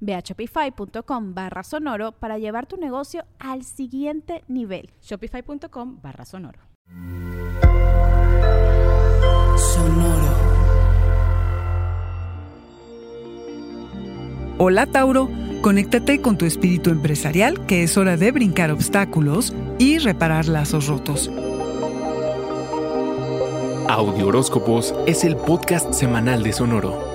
Ve a shopify.com barra sonoro para llevar tu negocio al siguiente nivel. Shopify.com barra sonoro. Sonoro. Hola Tauro, conéctate con tu espíritu empresarial que es hora de brincar obstáculos y reparar lazos rotos. Audio Horóscopos es el podcast semanal de Sonoro.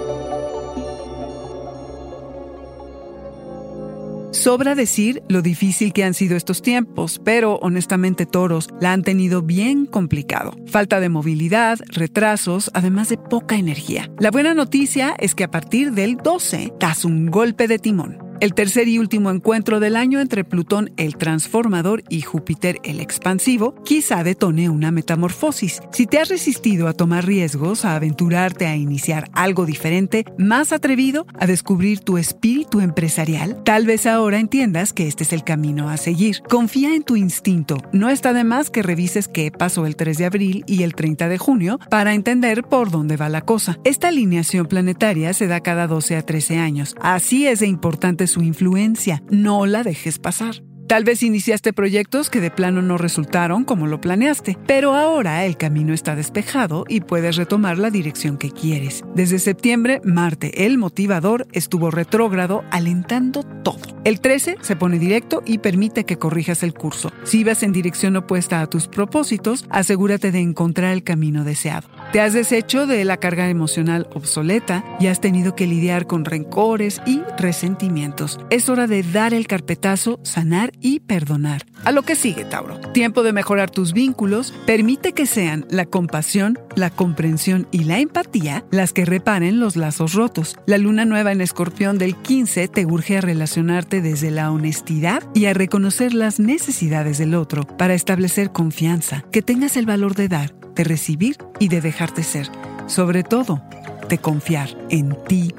Sobra decir lo difícil que han sido estos tiempos, pero honestamente toros la han tenido bien complicado. Falta de movilidad, retrasos, además de poca energía. La buena noticia es que a partir del 12 das un golpe de timón. El tercer y último encuentro del año entre Plutón el transformador y Júpiter el expansivo quizá detone una metamorfosis. Si te has resistido a tomar riesgos, a aventurarte a iniciar algo diferente, más atrevido, a descubrir tu espíritu empresarial, tal vez ahora entiendas que este es el camino a seguir. Confía en tu instinto. No está de más que revises qué pasó el 3 de abril y el 30 de junio para entender por dónde va la cosa. Esta alineación planetaria se da cada 12 a 13 años. Así es de importante su influencia. No la dejes pasar. Tal vez iniciaste proyectos que de plano no resultaron como lo planeaste, pero ahora el camino está despejado y puedes retomar la dirección que quieres. Desde septiembre, Marte, el motivador, estuvo retrógrado alentando todo. El 13 se pone directo y permite que corrijas el curso. Si vas en dirección opuesta a tus propósitos, asegúrate de encontrar el camino deseado. Te has deshecho de la carga emocional obsoleta y has tenido que lidiar con rencores y resentimientos. Es hora de dar el carpetazo, sanar y perdonar. A lo que sigue, Tauro. Tiempo de mejorar tus vínculos. Permite que sean la compasión, la comprensión y la empatía las que reparen los lazos rotos. La luna nueva en escorpión del 15 te urge a relacionarte desde la honestidad y a reconocer las necesidades del otro para establecer confianza. Que tengas el valor de dar, de recibir y de dejarte ser. Sobre todo, de confiar en ti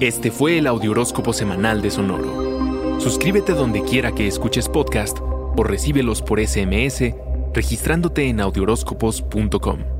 Este fue el Audioróscopo Semanal de Sonoro. Suscríbete donde quiera que escuches podcast o recíbelos por SMS registrándote en audioróscopos.com.